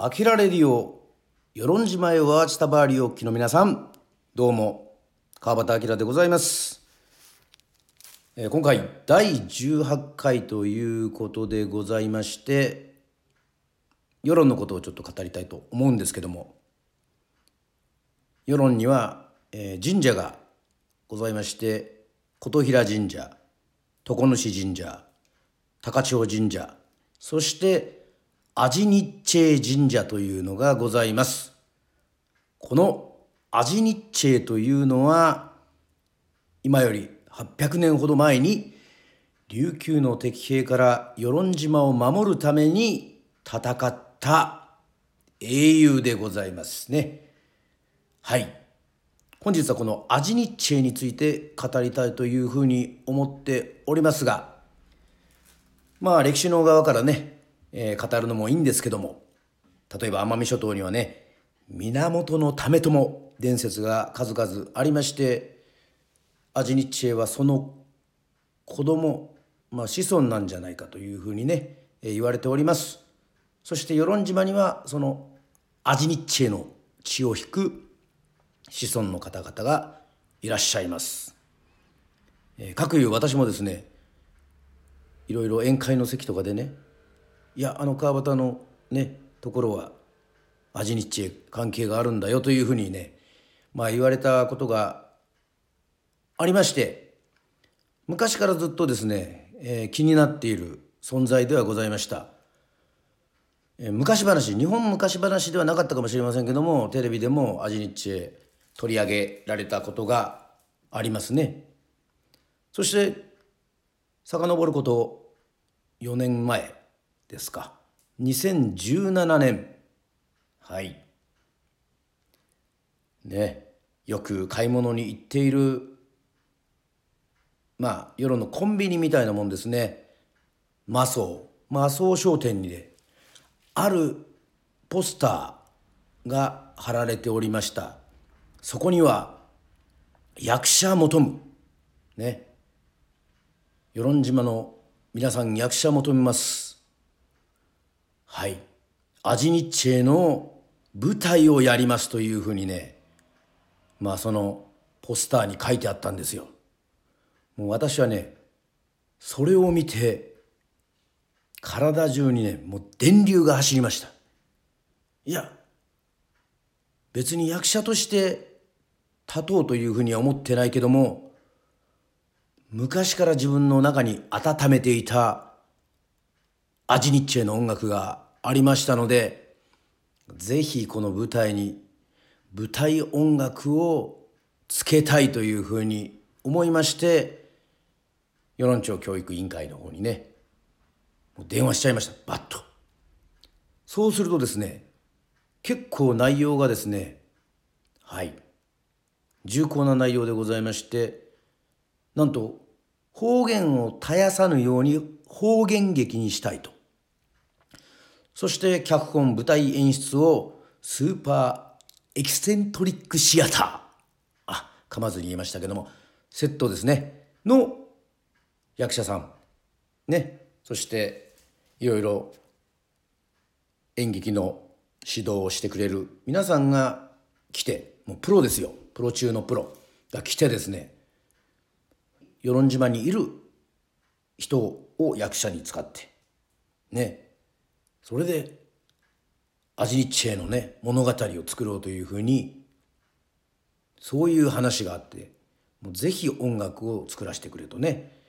アキラレディオ、与論島へワーチタバーリオ機の皆さん、どうも、川端明でございます。えー今回、第18回ということでございまして、世論のことをちょっと語りたいと思うんですけども、世論には、えー神社がございまして、琴平神社、常主神社、高千穂神社、そして、アジニッチェ神社というのがございます。このアジニッチェというのは、今より800年ほど前に、琉球の敵兵から与論島を守るために戦った英雄でございますね。はい。本日はこのアジニッチェについて語りたいというふうに思っておりますが、まあ歴史の側からね、えー語るのもいいんですけども、例えば奄美諸島にはね、源の為朝伝説が数々ありまして、アジニッチェはその子供、まあ子孫なんじゃないかというふうにね、えー言われております。そして与論島にはそのアジニッチェの血を引く子孫の方々がいらっしゃいます。えー、かくいう私もですね、いろいろ宴会の席とかでね、いや、あの川端のね、ところは、アジニッチェ関係があるんだよというふうにね、まあ言われたことがありまして、昔からずっとですね、えー気になっている存在ではございました。えー昔話、日本昔話ではなかったかもしれませんけども、テレビでもアジニッチェ取り上げられたことがありますね。そして、遡ること4年前ですか。2017年。はい。ね。よく買い物に行っている、まあ、夜のコンビニみたいなもんですね。マソー。マソー商店にね、あるポスターが貼られておりました。そこには、役者求む。ね。与論島の皆さん役者求めます。はい。アジニッチェの舞台をやりますというふうにね、まあそのポスターに書いてあったんですよ。もう私はね、それを見て、体中にね、もう電流が走りました。いや、別に役者として立とうというふうには思ってないけども、昔から自分の中に温めていたアジニッチェの音楽がありましたので、ぜひこの舞台に舞台音楽をつけたいというふうに思いまして、与論町教育委員会の方にね、電話しちゃいました。バッと。そうするとですね、結構内容がですね、はい、重厚な内容でございまして、なんと方言を絶やさぬように方言劇にしたいと。そして脚本舞台演出をスーパーエキセントリックシアター。あ、噛まずに言いましたけども、セットですね。の役者さん。ね。そしていろいろ演劇の指導をしてくれる皆さんが来て、もうプロですよ。プロ中のプロが来てですね、与論島にいる人を役者に使ってねそれでアジニッチェのね物語を作ろうというふうにそういう話があってもうぜひ音楽を作らせてくれとね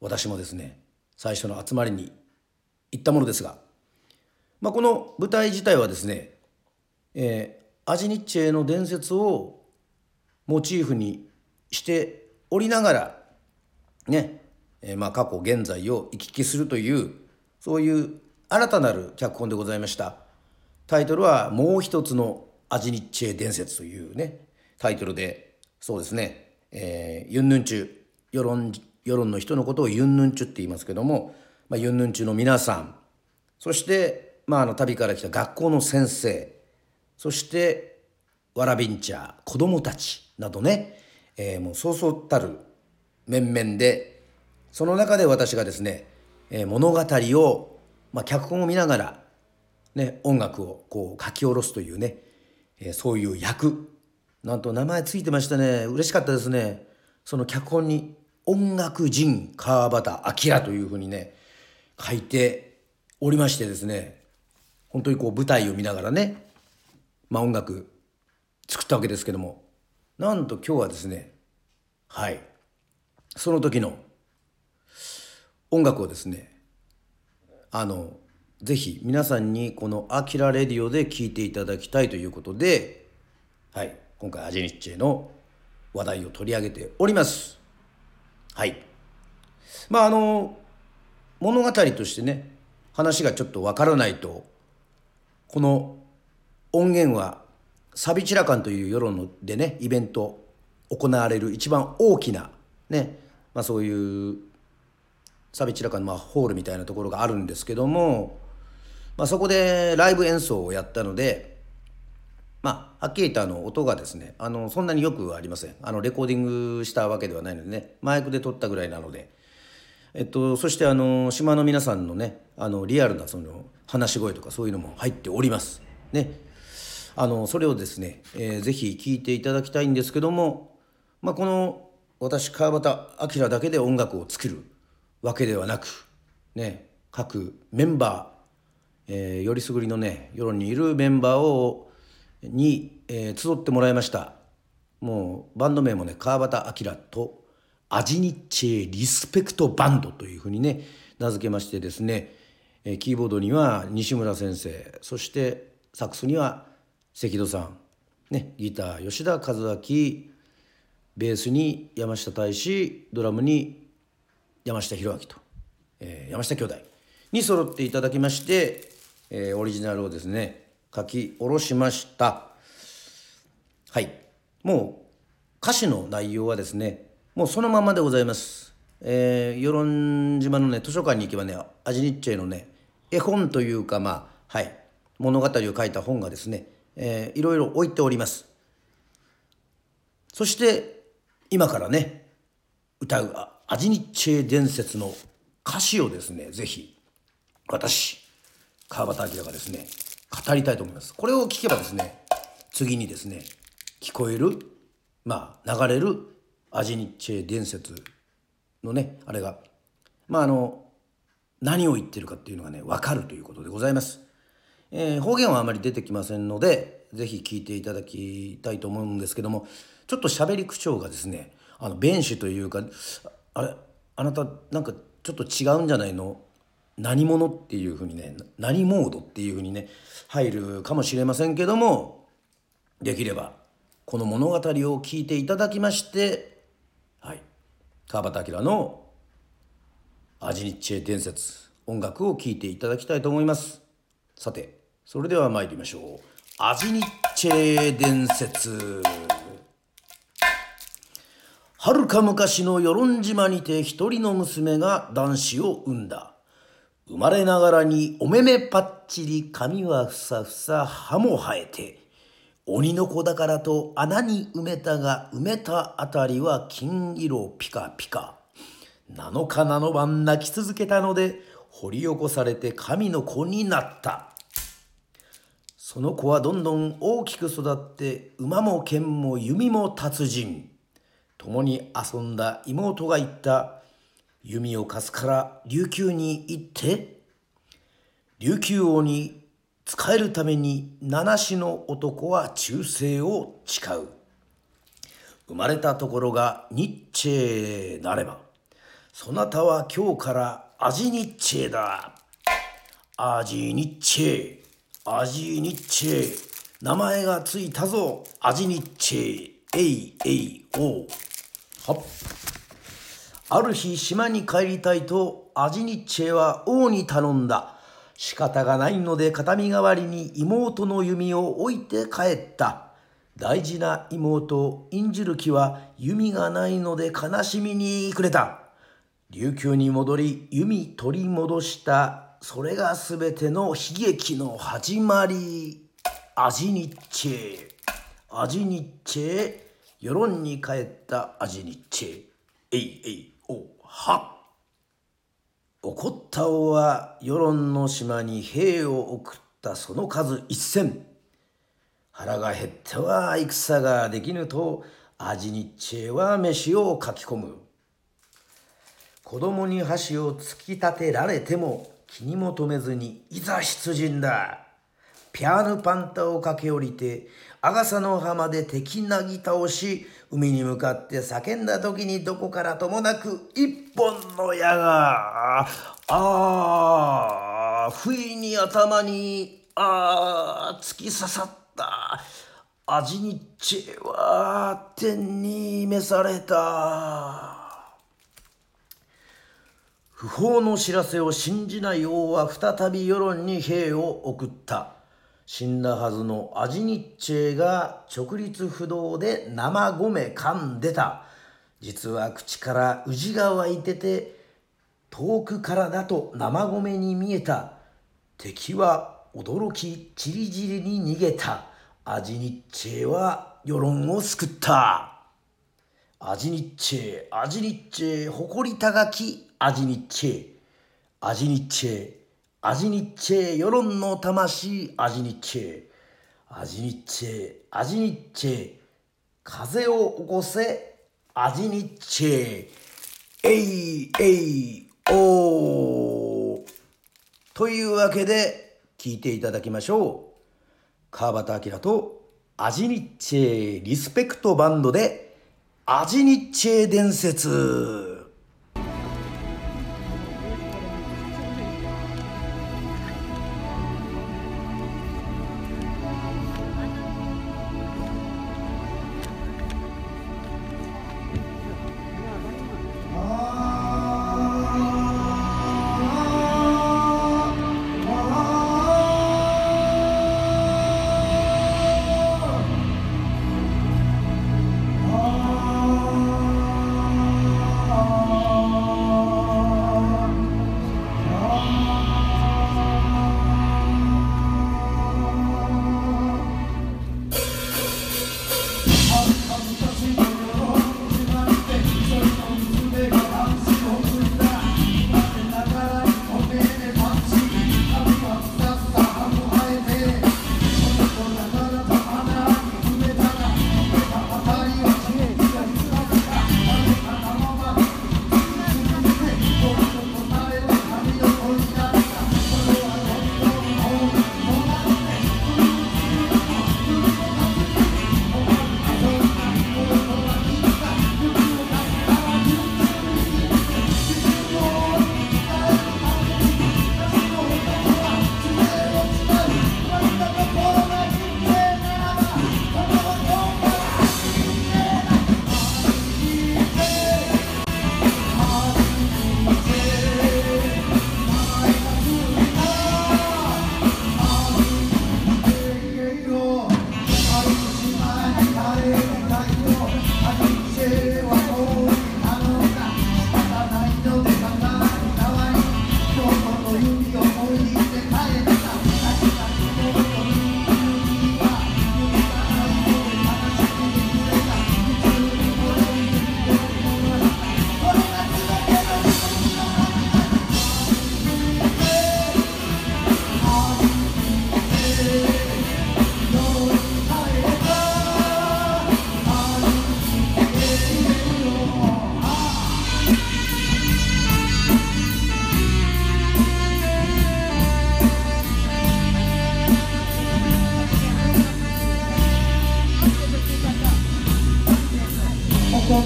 私もですね最初の集まりに行ったものですが、まあ、この舞台自体はですね、えーアジニッチェの伝説をモチーフにしておりながらね、えーまあ過去現在を行き来するというそういう新たなる脚本でございました。タイトルは「もう一つのアジニッチェ伝説」というねタイトルでそうですね、えーユンヌンチュ世論世論の人のことをユンヌンチュって言いますけども、まあ、ユンヌンチュの皆さんそして、まあ、あの旅から来た学校の先生そしてわらびんちゃ子供たちなどね、えーもうそうそうたる面々でその中で私がですね、えー物語を、まあ、脚本を見ながらね、音楽をこう書き下ろすというね、えー、そういう役。なんと名前ついてましたね。嬉しかったですね。その脚本に音楽人川端明というふうにね書いておりましてですね。本当にこう舞台を見ながらね、まあ、音楽作ったわけですけども。なんと今日はですねはい。その時の音楽をですねあのぜひ皆さんにこの「アキラレディオ」で聴いていただきたいということで、はい、今回アジェニッチェの話題を取り上げております。はい。まああの物語としてね話がちょっとわからないとこの音源はサビチラカンという世論でねイベント行われる一番大きなね、まあ、そういうサビチラカのまあホールみたいなところがあるんですけども、まあ、そこでライブ演奏をやったのでまあはっきり言ったあの音がですねあのそんなによくありませんあのレコーディングしたわけではないのでねマイクで撮ったぐらいなので。えっと、そしてあの島の皆さんのねあのリアルなその話し声とかそういうのも入っております。ね、あのそれをですね、えー、ぜひ聞いていただきたいんですけども、まあ、この私川端明だけで音楽を作るわけではなく、ね、各メンバー、えー、よりすぐりのね世論にいるメンバーをに、えー、集ってもらいました。もうバンド名もね川端明とアジニッチェリスペクトバンドというふうにね名付けましてですね、えー、キーボードには西村先生そしてサックスには関戸さん、ね、ギター吉田和明ベースに山下大志ドラムに山下弘明と、えー、山下兄弟に揃っていただきまして、えー、オリジナルをですね書き下ろしました。はい。もう歌詞の内容はですねもうそのままでございます、えー、与論島のね図書館に行けばねアジニッチェのね絵本というかまあはい。物語を書いた本がですね、えー、いろいろ置いております。そして今からね歌うアジニッチェ伝説の歌詞をですね是非私川端明がですね語りたいと思います。これを聞けばですね次にですね聞こえるまあ流れるアジニッチェ伝説のねあれがまああの何を言ってるかっていうのがね分かるということでございます、えー、方言はあまり出てきませんので是非聞いていただきたいと思うんですけどもちょっと喋り口調がですねあの弁士というかあれあなたなんかちょっと違うんじゃないの？何者っていうふうにね何モードっていうふうにね入るかもしれませんけどもできればこの物語を聞いていただきましてはい。川端明の「アジニッチェ伝説」音楽を聴いていただきたいと思います。さてそれでは参りましょう「アジニッチェ伝説」はるか昔の与論島にて一人の娘が男子を産んだ。生まれながらにお目目パッチリ髪はふさふさ歯も生えて、鬼の子だからと穴に埋めたが埋めたあたりは金色ピカピカ。7日7晩泣き続けたので掘り起こされて神の子になった。その子はどんどん大きく育って馬も剣も弓も達人。共に遊んだ妹が言った弓を貸すから琉球に行って琉球王に仕えるために七子の男は忠誠を誓う。生まれたところがニッチェなればそなたは今日からアジニッチェだ。アジニッチェアジニッチェ名前がついたぞ。アジニッチェえいえいおうはある日島に帰りたいとアジニッチェは王に頼んだ。仕方がないので形見代わりに妹の弓を置いて帰った。大事な妹インジュルキは弓がないので悲しみに暮れた。琉球に戻り弓取り戻した。それが全ての悲劇の始まり。アジニッチェ。アジニッチェ。世論に帰ったアジニッチェえいえいおは怒った王は世論の島に兵を送ったその数一千。腹が減っては戦ができぬと味に知恵は飯をかき込む。子供に箸を突き立てられても気にも留めずにいざ出陣だ。ピャーヌパンタを駆け下りてアガサの浜で敵なぎ倒し海に向かって叫んだ時にどこからともなく一本の矢がああ不意に頭にああ突き刺さった味に知恵は天に召された。不法の知らせを信じない王は再び世論に兵を送った。死んだはずのアジニッチェが直立不動で生米噛んでた。実は口から宇治が湧いてて遠くからだと生米に見えた。敵は驚きちりじりに逃げた。アジニッチェは世論を救った。アジニッチェ、アジニッチェ、誇り高きアジニッチェ、アジニッチェ、アジニッチェ、世論の魂、アジニッチェ、アジニッチェ、アジニッチェ、風を起こせ、アジニッチェ、えいえいおー。というわけで、聞いていただきましょう。川端明とアジニッチェリスペクトバンドで、アジニッチェ伝説。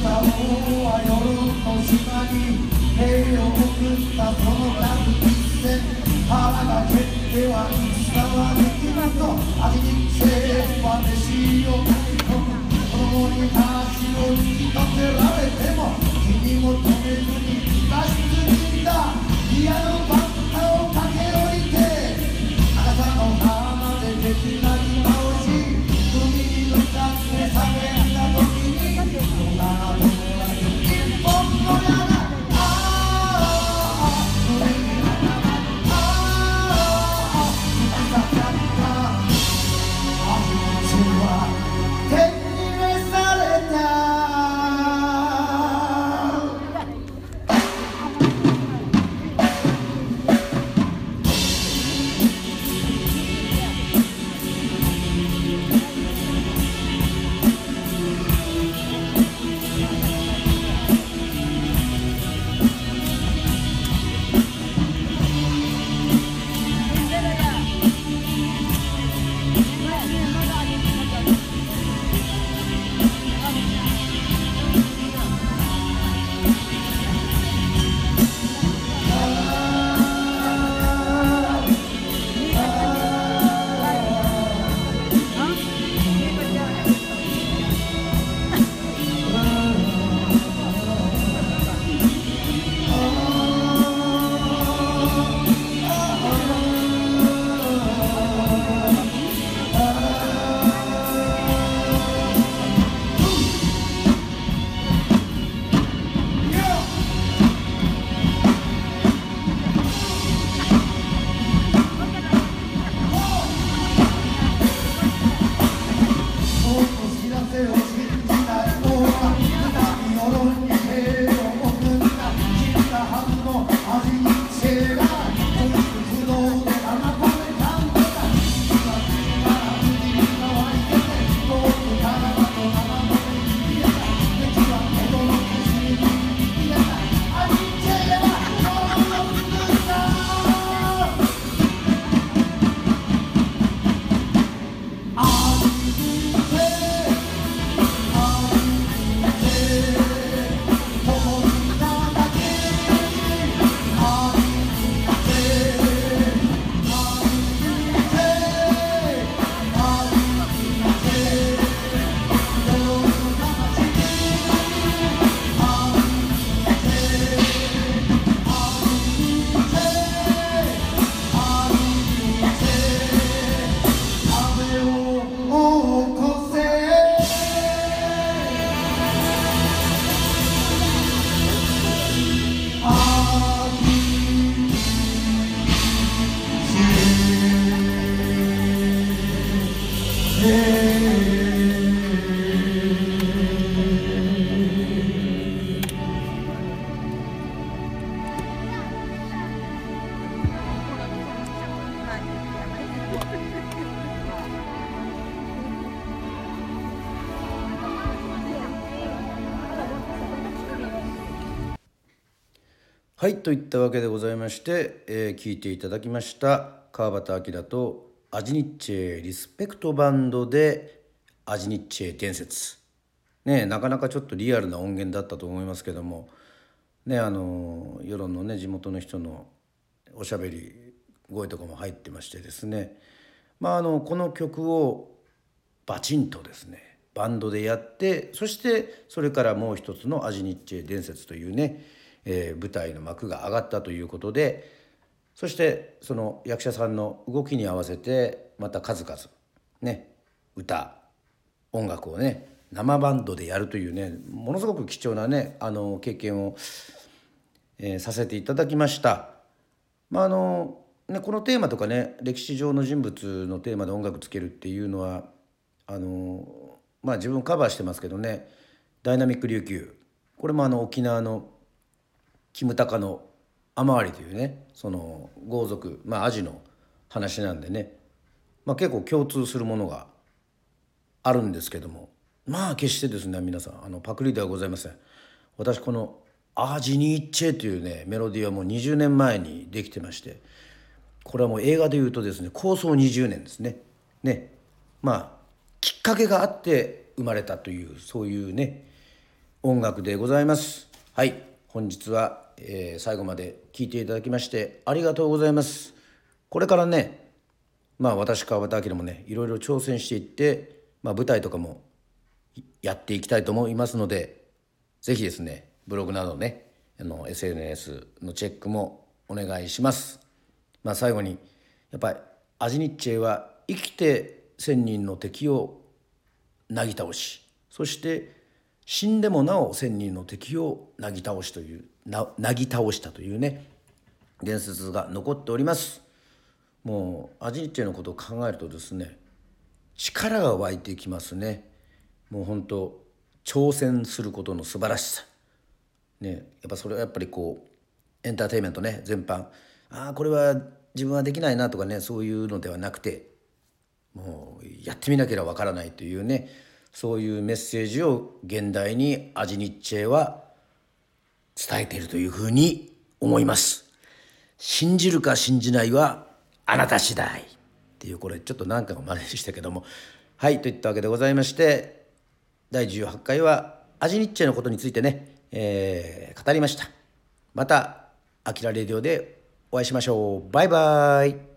は夜の島に兵を送ったその数一戦腹が減っては戦はできまと味に生は弟子を書き込む共に足を引き立てられても君も止めずに脱出にだピアノバッタを駆け下りてあなたの花で敵なります。はいといったわけでございまして、えー、聞いていただきました川端明とアジニッチェリスペクトバンドでアジニッチェ伝説。ねなかなかちょっとリアルな音源だったと思いますけどもねあの世論のね地元の人のおしゃべり声とかも入ってましてですね。まああのこの曲をバチンとですねバンドでやってそしてそれからもう一つの「アジニッチェ伝説」というねえー、舞台の幕が上がったということでそしてその役者さんの動きに合わせてまた数々ね歌音楽をね生バンドでやるというねものすごく貴重なねあの経験を、えー、させていただきました。まああのね、このテーマとかね歴史上の人物のテーマで音楽つけるっていうのはあのまあ自分カバーしてますけどね「ダイナミック琉球」これもあの沖縄のキムタカの雨割りというねその豪族まあアジの話なんでね、まあ、結構共通するものがあるんですけども。まあ決してですね皆さんあのパクリではございません。私この「アジニーチェ」というねメロディーはもう20年前にできてまして。これはもう映画でいうとですね構想20年ですね。ね。まあきっかけがあって生まれたというそういうね音楽でございます。はい。本日は、えー、最後まで聞いていただきましてありがとうございます。これからねまあ私川端明もねいろいろ挑戦していって、まあ、舞台とかもやっていきたいと思いますので是非ですねブログなどねあの SNS のチェックもお願いします。まあ、最後にやっぱりアジニッチェは生きて1,000人の敵をなぎ倒しそして死んでもなお千人の敵をなぎ倒しというなぎ倒したというね伝説が残っております。もうアジニッチェのことを考えるとですね力が湧いてきますね。もう本当挑戦することの素晴らしさ。ねやっぱそれはやっぱりこうエンターテインメントね全般ああこれは自分はできないなとかねそういうのではなくてもうやってみなければわからないというねそういうメッセージを現代にアジニッチェは伝えているというふうに思います。信じるか信じないはあなた次第っていうこれちょっと何回も真似したけどもはいといったわけでございまして第18回はアジニッチェのことについてね、えー、語りました。また「あきらレディオ」でお会いしましょう。バイバイ